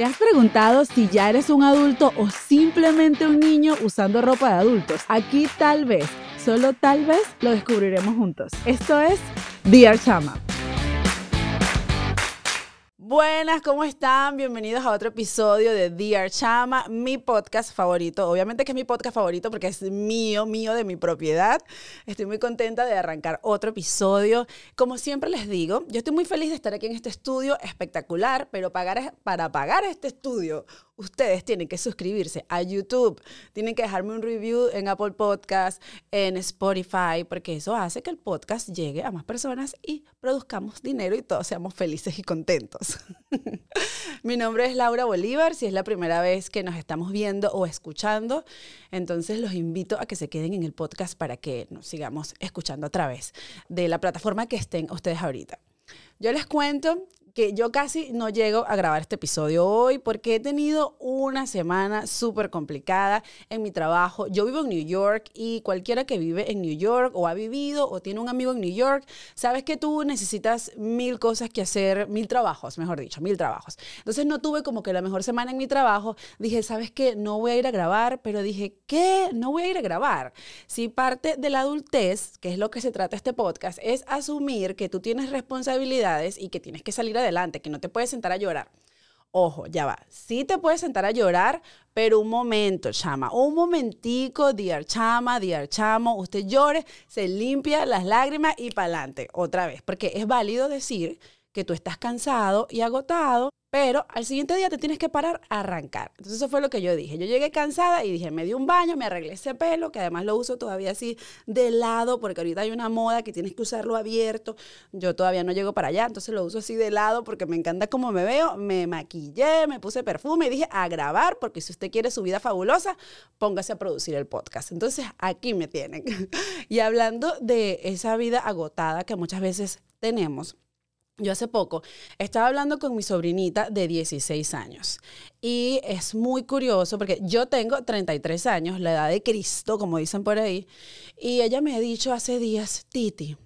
¿Te has preguntado si ya eres un adulto o simplemente un niño usando ropa de adultos? Aquí tal vez, solo tal vez, lo descubriremos juntos. Esto es Dear Chama. Buenas, ¿cómo están? Bienvenidos a otro episodio de Dear Chama, mi podcast favorito. Obviamente que es mi podcast favorito porque es mío, mío de mi propiedad. Estoy muy contenta de arrancar otro episodio. Como siempre les digo, yo estoy muy feliz de estar aquí en este estudio espectacular, pero pagar, para pagar este estudio ustedes tienen que suscribirse a YouTube, tienen que dejarme un review en Apple Podcast, en Spotify, porque eso hace que el podcast llegue a más personas y produzcamos dinero y todos seamos felices y contentos. Mi nombre es Laura Bolívar, si es la primera vez que nos estamos viendo o escuchando, entonces los invito a que se queden en el podcast para que nos sigamos escuchando a través de la plataforma que estén ustedes ahorita. Yo les cuento que yo casi no llego a grabar este episodio hoy porque he tenido una semana súper complicada en mi trabajo. Yo vivo en New York y cualquiera que vive en New York o ha vivido o tiene un amigo en New York, sabes que tú necesitas mil cosas que hacer, mil trabajos, mejor dicho, mil trabajos. Entonces no tuve como que la mejor semana en mi trabajo. Dije, ¿sabes qué? No voy a ir a grabar, pero dije, ¿qué? No voy a ir a grabar. Si parte de la adultez, que es lo que se trata este podcast, es asumir que tú tienes responsabilidades y que tienes que salir adelante, que no te puedes sentar a llorar. Ojo, ya va. Sí te puedes sentar a llorar, pero un momento, chama. Un momentico, diar chama, diar chamo. Usted llore, se limpia las lágrimas y para adelante. Otra vez. Porque es válido decir que tú estás cansado y agotado, pero al siguiente día te tienes que parar a arrancar. Entonces eso fue lo que yo dije. Yo llegué cansada y dije, me di un baño, me arreglé ese pelo, que además lo uso todavía así de lado, porque ahorita hay una moda que tienes que usarlo abierto. Yo todavía no llego para allá, entonces lo uso así de lado porque me encanta cómo me veo. Me maquillé, me puse perfume y dije, a grabar, porque si usted quiere su vida fabulosa, póngase a producir el podcast. Entonces aquí me tienen. y hablando de esa vida agotada que muchas veces tenemos, yo hace poco estaba hablando con mi sobrinita de 16 años y es muy curioso porque yo tengo 33 años, la edad de Cristo, como dicen por ahí, y ella me ha dicho hace días, Titi,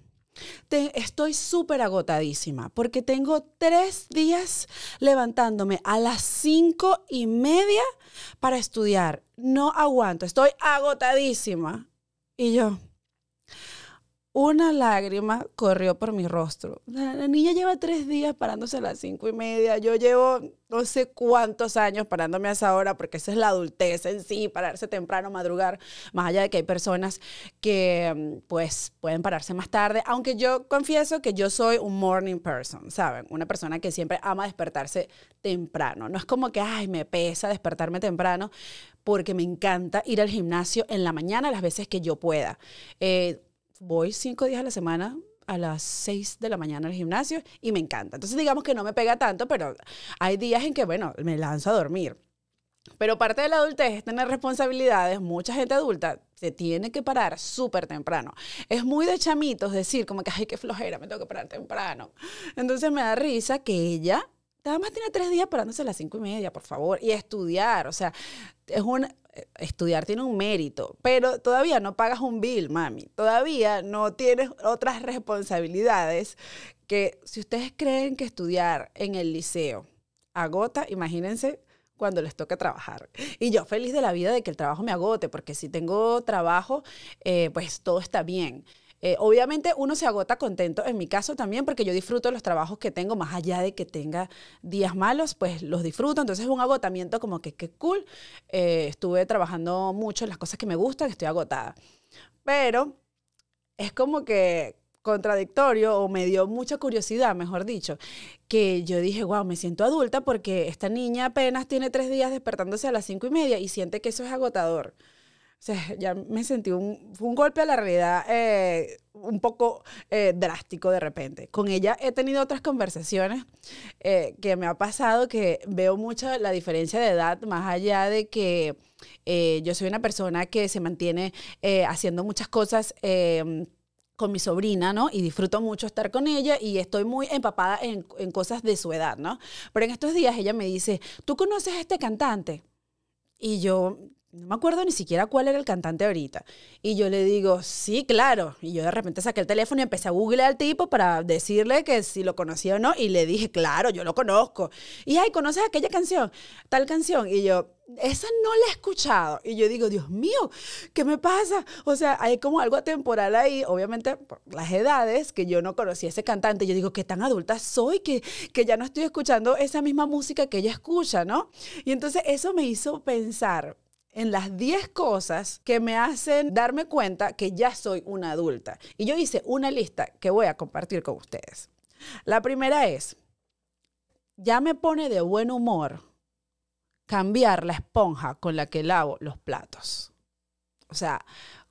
estoy súper agotadísima porque tengo tres días levantándome a las cinco y media para estudiar. No aguanto, estoy agotadísima. Y yo, una lágrima corrió por mi rostro. La, niña lleva tres días parándose a las cinco y media. Yo llevo no sé cuántos años parándome a esa hora, porque esa es la adultez en sí, pararse temprano, madrugar, más allá de que hay personas que mm, pues pueden pararse más tarde, aunque yo confieso que yo soy un morning person, ¿saben? Una persona que siempre ama despertarse temprano. No es como que, ay, me pesa despertarme temprano, porque me encanta ir al gimnasio en la mañana las veces que yo pueda. Eh, voy cinco días a la semana a las seis de la mañana al gimnasio y me encanta. Entonces digamos que no me pega tanto, pero hay días en que, bueno, me lanzo a dormir. Pero parte de la adultez es tener responsabilidades. Mucha gente adulta se tiene que parar súper temprano. Es muy de chamitos decir como que, ay, qué flojera, me tengo que parar temprano. Entonces me da risa que ella nada más tiene tres días parándose a las cinco y media, por favor, y estudiar. O sea, es un, estudiar tiene un mérito, pero todavía no pagas un bill, mami. Todavía no tienes otras responsabilidades que si ustedes creen que estudiar en el liceo agota, imagínense cuando les toca trabajar. Y yo feliz de la vida de que el trabajo me agote, porque si tengo trabajo, eh, pues todo está bien. Eh, obviamente uno se agota contento, en mi caso también, porque yo disfruto los trabajos que tengo, más allá de que tenga días malos, pues los disfruto. Entonces es un agotamiento como que qué cool. Eh, estuve trabajando mucho en las cosas que me gustan, estoy agotada. Pero es como que contradictorio o me dio mucha curiosidad, mejor dicho, que yo dije, wow, me siento adulta porque esta niña apenas tiene tres días despertándose a las cinco y media y siente que eso es agotador. O sea, ya me sentí un, fue un golpe a la realidad eh, un poco eh, drástico de repente. Con ella he tenido otras conversaciones eh, que me ha pasado que veo mucho la diferencia de edad, más allá de que yo soy una persona que se mantiene haciendo muchas cosas con mi sobrina, ¿no? Y disfruto mucho estar con ella y estoy muy empapada en, en, cosas de su edad, ¿no? Pero en estos días ella me dice, ¿tú conoces a este cantante? Y yo, no me acuerdo ni siquiera cuál era el cantante ahorita. Y yo le digo, sí, claro. Y yo de repente saqué el teléfono y empecé a googlear al tipo para decirle que si lo conocía o no. Y le dije, claro, yo lo conozco. Y, ay, ¿conoces aquella canción? Tal canción. Y yo, esa no la he escuchado. Y yo digo, Dios mío, ¿qué me pasa? O sea, hay como algo temporal ahí, obviamente por las edades, que yo no conocía a ese cantante. Yo digo, ¿qué tan adulta soy? Que, que ya no estoy escuchando esa misma música que ella escucha, ¿no? Y entonces eso me hizo pensar en las 10 cosas que me hacen darme cuenta que ya soy una adulta. Y yo hice una lista que voy a compartir con ustedes. La primera es, ya me pone de buen humor cambiar la esponja con la que lavo los platos. O sea,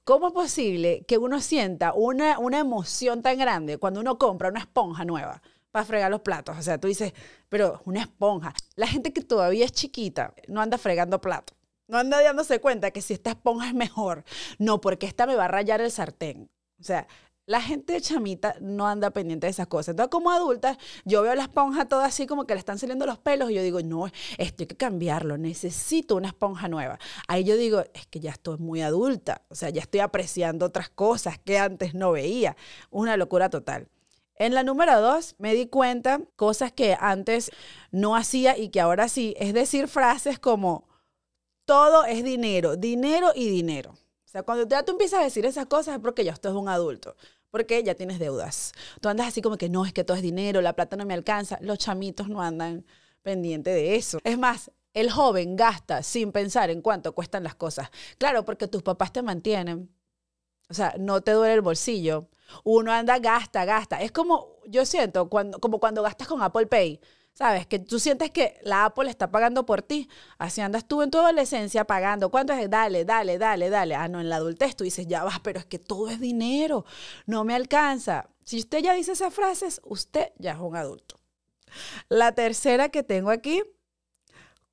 ¿cómo es posible que uno sienta una, una emoción tan grande cuando uno compra una esponja nueva? para fregar los platos. O sea, tú dices, pero una esponja. La gente que todavía es chiquita no anda fregando platos. No anda dándose cuenta que si esta esponja es mejor. No, porque esta me va a rayar el sartén. O sea, la gente chamita no anda pendiente de esas cosas. Entonces, como adulta, yo veo la esponja toda así como que le están saliendo los pelos y yo digo, no, esto hay que cambiarlo, necesito una esponja nueva. Ahí yo digo, es que ya estoy muy adulta, o sea, ya estoy apreciando otras cosas que antes no veía. Una locura total. En la número dos, me di cuenta cosas que antes no hacía y que ahora sí, es decir, frases como, todo es dinero, dinero y dinero. O sea, cuando ya tú empiezas a decir esas cosas es porque ya estás un adulto, porque ya tienes deudas. Tú andas así como que no, es que todo es dinero, la plata no me alcanza. Los chamitos no andan pendientes de eso. Es más, el joven gasta sin pensar en cuánto cuestan las cosas. Claro, porque tus papás te mantienen. O sea, no te duele el bolsillo. Uno anda, gasta, gasta. Es como, yo siento, cuando, como cuando gastas con Apple Pay. ¿Sabes? Que tú sientes que la Apple está pagando por ti. Así andas tú en tu adolescencia pagando. ¿Cuánto es? Dale, dale, dale, dale. Ah, no, en la adultez tú dices, ya vas, pero es que todo es dinero. No me alcanza. Si usted ya dice esas frases, usted ya es un adulto. La tercera que tengo aquí,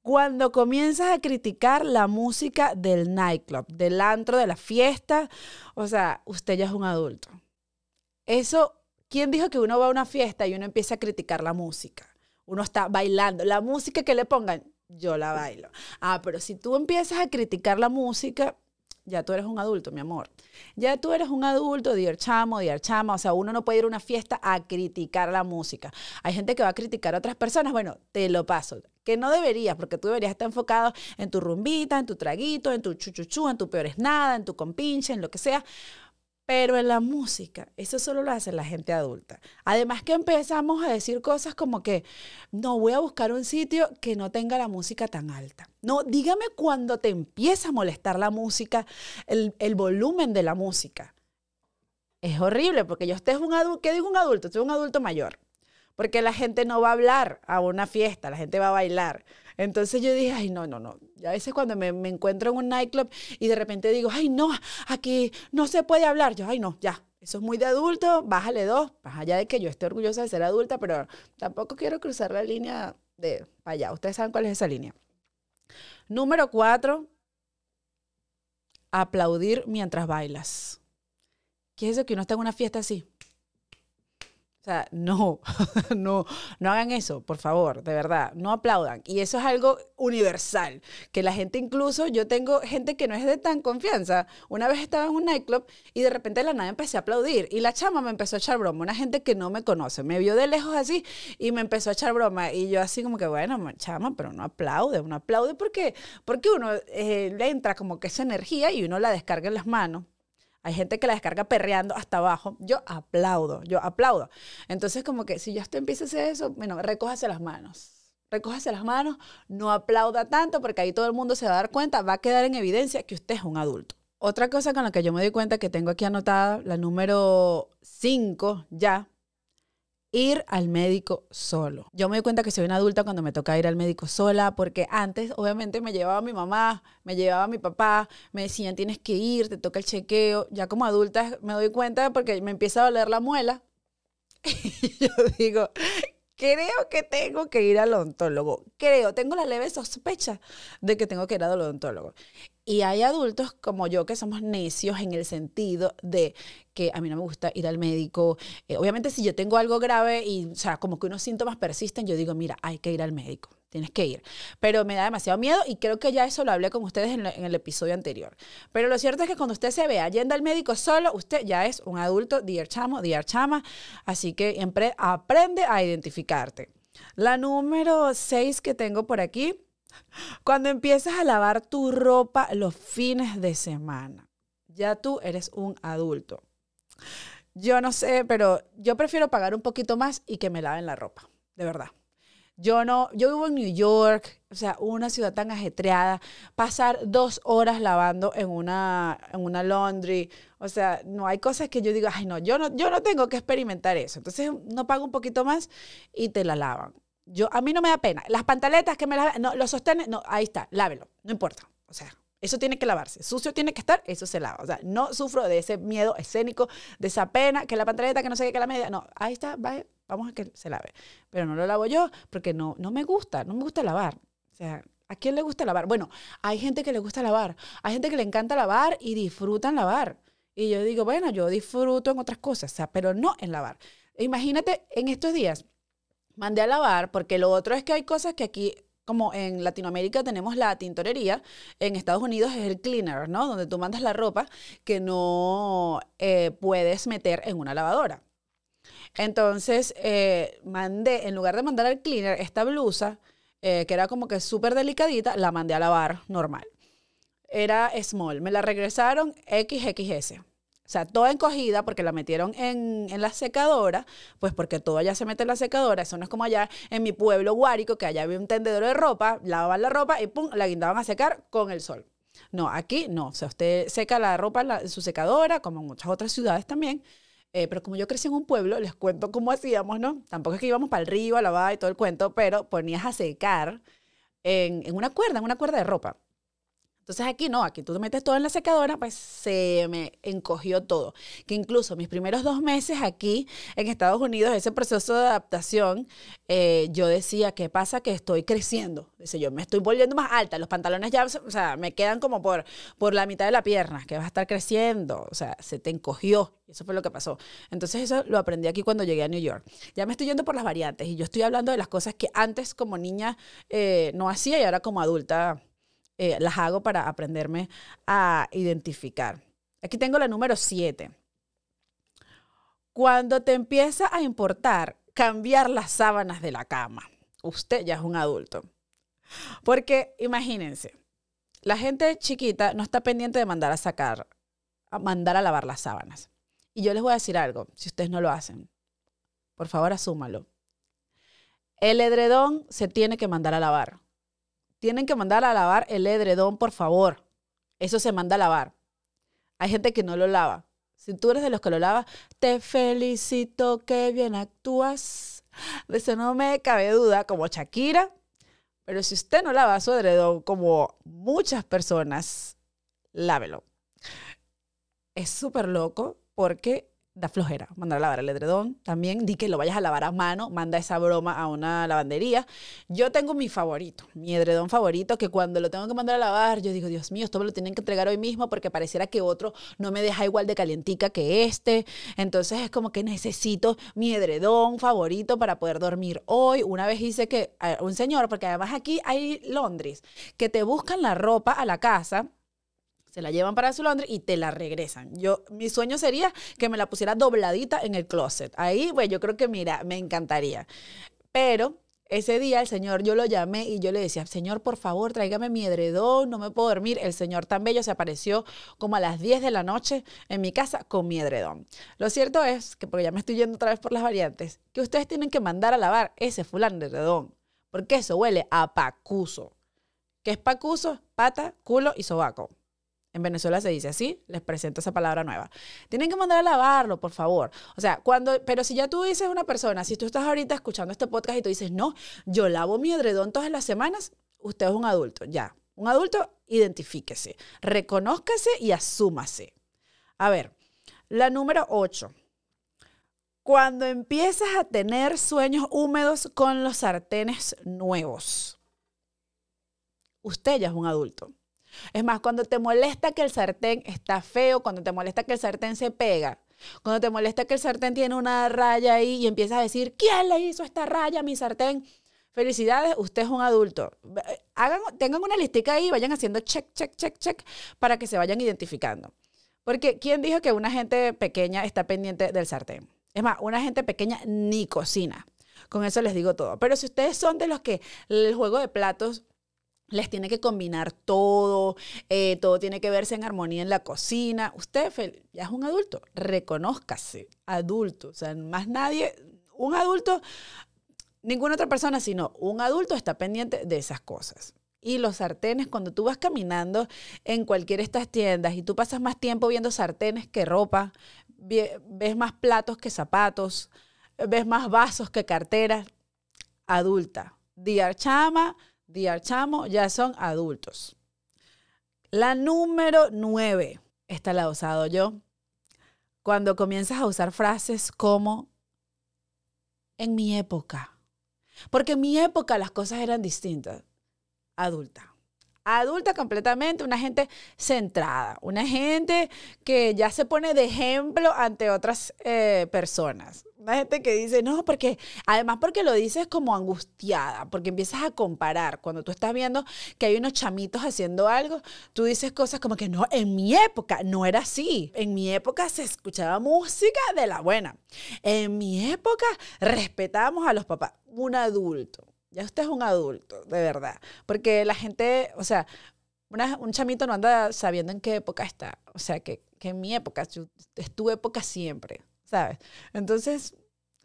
cuando comienzas a criticar la música del nightclub, del antro, de la fiesta, o sea, usted ya es un adulto. Eso, ¿quién dijo que uno va a una fiesta y uno empieza a criticar la música? Uno está bailando. La música que le pongan, yo la bailo. Ah, pero si tú empiezas a criticar la música, ya tú eres un adulto, mi amor. Ya tú eres un adulto, dear chamo, chama. O sea, uno no puede ir a una fiesta a criticar la música. Hay gente que va a criticar a otras personas. Bueno, te lo paso. Que no deberías, porque tú deberías estar enfocado en tu rumbita, en tu traguito, en tu chuchuchu, en tu peor es nada, en tu compinche, en lo que sea. Pero en la música, eso solo lo hace la gente adulta. Además que empezamos a decir cosas como que, no, voy a buscar un sitio que no tenga la música tan alta. No, dígame cuando te empieza a molestar la música, el, el volumen de la música. Es horrible porque yo usted es un adulto, ¿qué digo un adulto? Soy un adulto mayor. Porque la gente no va a hablar a una fiesta, la gente va a bailar. Entonces yo dije, ay, no, no, no. Y a veces cuando me, encuentro en un nightclub y de repente digo, ay, no, aquí no se puede hablar. Yo, ay, no, ya, eso es muy de adulto, bájale dos, más allá de que yo esté orgullosa de ser adulta, pero tampoco quiero cruzar la línea de allá. Ustedes saben cuál es esa línea. Número cuatro, aplaudir mientras bailas. ¿Qué es eso que uno está en una fiesta así? O sea, no, no, no hagan eso, por favor, de verdad, no aplaudan. Y eso es algo universal, que la gente incluso, yo tengo gente que no es de tan confianza. Una vez estaba en un nightclub y de repente la nada empecé a aplaudir y la chama me empezó a echar broma, una gente que no me conoce, me vio de lejos así y me empezó a echar broma y yo así como que, bueno, chama, pero no aplaude, uno aplaude porque, porque uno eh, le entra como que esa energía y uno la descarga en las manos. Hay gente que la descarga perreando hasta abajo. Yo aplaudo, yo aplaudo. Entonces, como que si ya usted empieza a hacer eso, bueno, recójase las manos. Recójase las manos, no aplauda tanto porque ahí todo el mundo se va a dar cuenta, va a quedar en evidencia que usted es un adulto. Otra cosa con la que yo me doy cuenta que tengo aquí anotada, la número 5 ya, ir al médico solo. Yo me doy cuenta que soy una adulta cuando me toca ir al médico sola, porque antes obviamente me llevaba mi mamá, me llevaba mi papá, me decían tienes que ir, te toca el chequeo. Ya como adulta me doy cuenta porque me empieza a doler la muela. Y yo digo, creo que tengo que ir al odontólogo. Creo, tengo la leve sospecha de que tengo que ir al odontólogo. Y hay adultos como yo que somos necios en el sentido de que a mí no me gusta ir al médico. Eh, obviamente si yo tengo algo grave y, o sea, como que unos síntomas persisten, yo digo, mira, hay que ir al médico. tienes que ir. Pero me da demasiado miedo y creo que ya eso lo hablé con ustedes en, el episodio anterior. Pero lo cierto es que cuando usted se vea yendo al médico solo, usted ya es un adulto, dear chamo, dear chama, así que aprende a identificarte. La número 6 que tengo por aquí, cuando empiezas a lavar tu ropa los fines de semana, ya tú eres un adulto. Yo no sé, pero yo prefiero pagar un poquito más y que me laven la ropa, de verdad. Yo no, yo vivo en New York, o sea, una ciudad tan ajetreada, pasar dos horas lavando en una, en una laundry, o sea, no hay cosas que yo diga, ay no, yo no, yo no tengo que experimentar eso. Entonces, no pago un poquito más y te la lavan. Yo, a mí no me da pena. Las pantaletas que me las, no, los sostenes, no, ahí está, lávelo, no importa. O sea, eso tiene que lavarse. Sucio tiene que estar, eso se lava. O sea, no sufro de ese miedo escénico, de esa pena, que la pantaleta, que no sé qué, que la media. No, ahí está, vamos a que se lave. Pero no lo lavo yo porque no, no me gusta, no me gusta lavar. O sea, ¿a quién le gusta lavar? Bueno, hay gente que le gusta lavar. Hay gente que le encanta lavar y disfrutan lavar. Y yo digo, bueno, yo disfruto en otras cosas, o sea, pero no en lavar. Imagínate en estos días, mandé a lavar porque lo otro es que hay cosas que aquí como en Latinoamérica tenemos la tintorería, en Estados Unidos es el cleaner, ¿no? Donde tú mandas la ropa que no eh, puedes meter en una lavadora. Entonces, eh, mandé, en lugar de mandar al cleaner, esta blusa, eh, que era como que súper delicadita, la mandé a lavar normal. Era small, me la regresaron XXS. O sea, toda encogida porque la metieron en, la secadora, pues porque todo allá se mete en la secadora. Eso no es como allá en mi pueblo guárico, que allá había un tendedero de ropa, lavaban la ropa y pum, la guindaban a secar con el sol. No, aquí no. O sea, usted seca la ropa en, su secadora, como en muchas otras ciudades también. Eh, pero como yo crecí en un pueblo, les cuento cómo hacíamos, ¿no? Tampoco es que íbamos para el río a lavar y todo el cuento, pero ponías a secar en, en una cuerda, en una cuerda de ropa. Entonces aquí no, aquí tú te metes todo en la secadora, pues se me encogió todo. Que incluso mis primeros dos meses aquí en Estados Unidos, ese proceso de adaptación, eh, yo decía, ¿qué pasa? Que estoy creciendo. Dice, yo me estoy volviendo más alta, los pantalones ya, o sea, me quedan como por, por la mitad de la pierna, que vas a estar creciendo, o sea, se te encogió. Eso fue lo que pasó. Entonces eso lo aprendí aquí cuando llegué a New York. Ya me estoy yendo por las variantes y yo estoy hablando de las cosas que antes como niña eh, no hacía y ahora como adulta eh, las hago para aprenderme a identificar. Aquí tengo la número 7. Cuando te empieza a importar cambiar las sábanas de la cama, usted ya es un adulto. Porque imagínense, la gente chiquita no está pendiente de mandar a sacar, mandar a lavar las sábanas. Y yo les voy a decir algo, si ustedes no lo hacen, por favor asúmalo. El edredón se tiene que mandar a lavar tienen que mandar a lavar el edredón, por favor. Eso se manda a lavar. Hay gente que no lo lava. Si tú eres de los que lo lava, te felicito, que bien actúas. De eso no me cabe duda, como Shakira. Pero si usted no lava su edredón, como muchas personas, lávelo. Es súper loco porque da flojera mandar a lavar el edredón. También di que lo vayas a lavar a mano, manda esa broma a una lavandería. Yo tengo mi favorito, mi edredón favorito, que cuando lo tengo que mandar a lavar, yo digo, Dios mío, esto me lo tienen que entregar hoy mismo porque pareciera que otro no me deja igual de calientica que este. Entonces es como que necesito mi edredón favorito para poder dormir hoy. Una vez hice que un señor, porque además aquí hay Londres, que te buscan la ropa a la casa se la llevan para su Londres y te la regresan. Yo, mi sueño sería que me la pusiera dobladita en el closet. Ahí, pues yo creo que, mira, me encantaría. Pero ese día el señor, yo lo llamé y yo le decía, señor, por favor, tráigame mi edredón, no me puedo dormir. El señor tan bello se apareció como a las 10 de la noche en mi casa con mi edredón. Lo cierto es que, porque ya me estoy yendo otra vez por las variantes, que ustedes tienen que mandar a lavar ese fulano de edredón, porque eso huele a pacuso. ¿Qué es pacuso? Pata, culo y sobaco. En Venezuela se dice así, les presento esa palabra nueva. Tienen que mandar a lavarlo, por favor. O sea, cuando, pero si ya tú dices una persona, si tú estás ahorita escuchando este podcast y tú dices, no, yo lavo mi edredón todas las semanas, usted es un adulto, ya. Un adulto, identifíquese, reconózcase y asúmase. A ver, la número 8. Cuando empiezas a tener sueños húmedos con los sartenes nuevos, usted ya es un adulto. Es más, cuando te molesta que el sartén está feo, cuando te molesta que el sartén se pega, cuando te molesta que el sartén tiene una raya ahí y empiezas a decir, ¿quién le hizo esta raya a mi sartén? Felicidades, usted es un adulto. Hagan, tengan una listica ahí, vayan haciendo check, check, check, check para que se vayan identificando. Porque ¿quién dijo que una gente pequeña está pendiente del sartén? Es más, una gente pequeña ni cocina. Con eso les digo todo. Pero si ustedes son de los que el juego de platos les tiene que combinar todo, eh, todo tiene que verse en armonía en la cocina. Usted ya es un adulto, reconózcase, adulto. O sea, más nadie, un adulto, ninguna otra persona, sino un adulto está pendiente de esas cosas. Y los sartenes, cuando tú vas caminando en cualquiera de estas tiendas y tú pasas más tiempo viendo sartenes que ropa, ves más platos que zapatos, ves más vasos que carteras, adulta. Diarchama, Diarchamo ya son adultos. La número nueve, esta la he usado yo, cuando comienzas a usar frases como en mi época. Porque en mi época las cosas eran distintas. Adulta adulta completamente, una gente centrada, una gente que ya se pone de ejemplo ante otras eh, personas. Una gente que dice, no, porque además porque lo dices como angustiada, porque empiezas a comparar. Cuando tú estás viendo que hay unos chamitos haciendo algo, tú dices cosas como que no, en mi época no era así. En mi época se escuchaba música de la buena. En mi época respetábamos a los papás. Un adulto ya usted es un adulto, de verdad. Porque la gente, o sea, un chamito no anda sabiendo en qué época está. O sea, que, en mi época, es tu época siempre, ¿sabes? Entonces,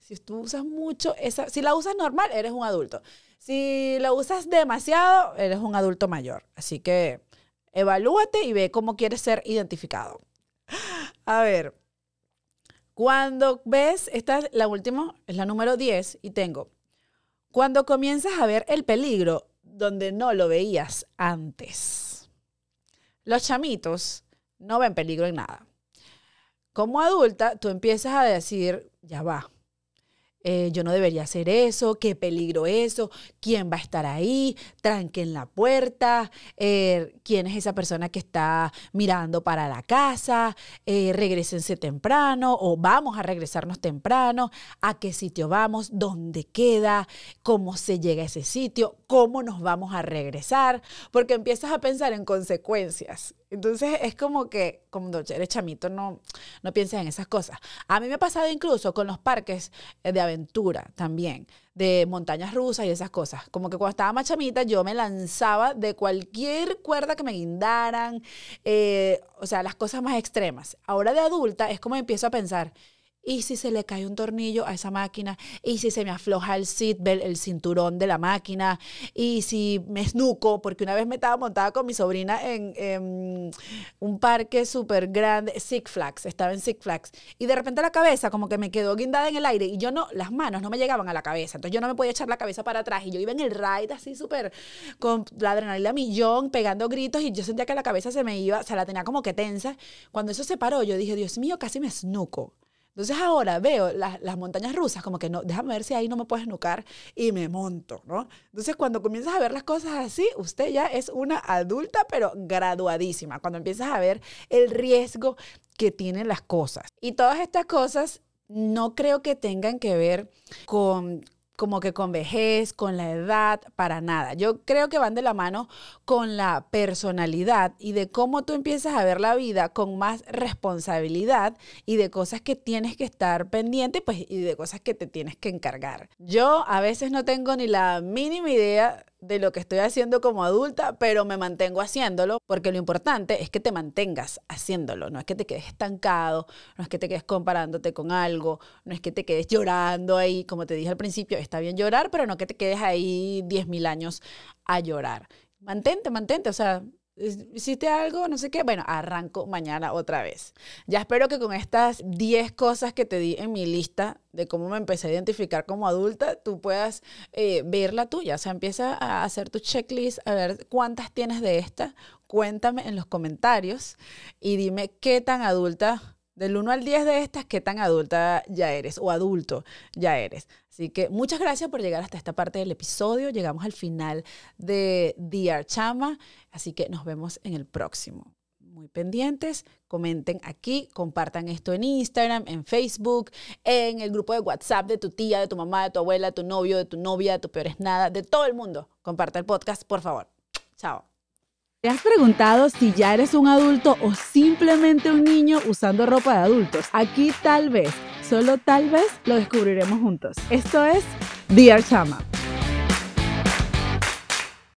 si tú usas mucho esa, si la usas normal, eres un adulto. Si la usas demasiado, eres un adulto mayor. Así que evalúate y ve cómo quieres ser identificado. A ver, cuando ves, esta es la última, es la número 10 y tengo cuando comienzas a ver el peligro donde no lo veías antes. Los chamitos no ven peligro en nada. Como adulta, tú empiezas a decir, ya va, eh, yo no debería hacer eso, qué peligro eso, quién va a estar ahí, tranquen la puerta, eh, quién es esa persona que está mirando para la casa, eh, regresense temprano o vamos a regresarnos temprano, a qué sitio vamos, dónde queda, cómo se llega a ese sitio, cómo nos vamos a regresar, porque empiezas a pensar en consecuencias entonces es como que, como eres chamito, no, no pienses en esas cosas. A mí me ha pasado incluso con los parques eh, de aventura también, de montañas rusas y esas cosas. Como que cuando estaba más chamita yo me lanzaba de cualquier cuerda que me guindaran, eh, o sea, las cosas más extremas. Ahora de adulta es como empiezo a pensar, ¿Y si se le cae un tornillo a esa máquina? ¿Y si se me afloja el seatbelt, el cinturón de la máquina? ¿Y si me esnuco? Porque una vez me estaba montada con mi sobrina en, un parque súper grande, Six Flags, estaba en Six Flags. Y de repente la cabeza como que me quedó guindada en el aire y yo no, las manos no me llegaban a la cabeza. Entonces yo no me podía echar la cabeza para atrás. Y yo iba en el ride así súper con la adrenalina millón, pegando gritos y yo sentía que la cabeza se me iba, o sea, la tenía como que tensa. Cuando eso se paró, yo dije, Dios mío, casi me esnuco. Entonces ahora veo las, montañas rusas como que no, déjame ver si ahí no me puedes nucar y me monto, ¿no? Entonces cuando comienzas a ver las cosas así, usted ya es una adulta pero graduadísima, cuando empiezas a ver el riesgo que tienen las cosas. Y todas estas cosas no creo que tengan que ver con, como que con vejez, con la edad, para nada. Yo creo que van de la mano con la personalidad y de cómo tú empiezas a ver la vida con más responsabilidad y de cosas que tienes que estar pendiente pues, y de cosas que te tienes que encargar. Yo a veces no tengo ni la mínima idea de lo que estoy haciendo como adulta, pero me mantengo haciéndolo porque lo importante es que te mantengas haciéndolo, no es que te quedes estancado, no es que te quedes comparándote con algo, no es que te quedes llorando ahí, como te dije al principio, está bien llorar, pero no que te quedes ahí 10.000 años a llorar. Mantente, mantente, o sea, hiciste algo, no sé qué, bueno, arranco mañana otra vez. Ya espero que con estas 10 cosas que te di en mi lista de cómo me empecé a identificar como adulta, tú puedas eh, ver la tuya. O sea, empieza a hacer tu checklist, a ver cuántas tienes de esta. Cuéntame en los comentarios y dime qué tan adulta del 1 al 10 de estas, qué tan adulta ya eres o adulto ya eres. Así que muchas gracias por llegar hasta esta parte del episodio. Llegamos al final de Dear Chama, así que nos vemos en el próximo. muy pendientes, comenten aquí, compartan esto en Instagram, en Facebook, en el grupo de WhatsApp de tu tía, de tu mamá, de tu abuela, de tu novio, de tu novia, de tu peor es nada, de todo el mundo. Comparta el podcast, por favor. Chao. ¿Te has preguntado si ya eres un adulto o simplemente un niño usando ropa de adultos? Aquí tal vez, solo tal vez, lo descubriremos juntos. Esto es Dear Chama.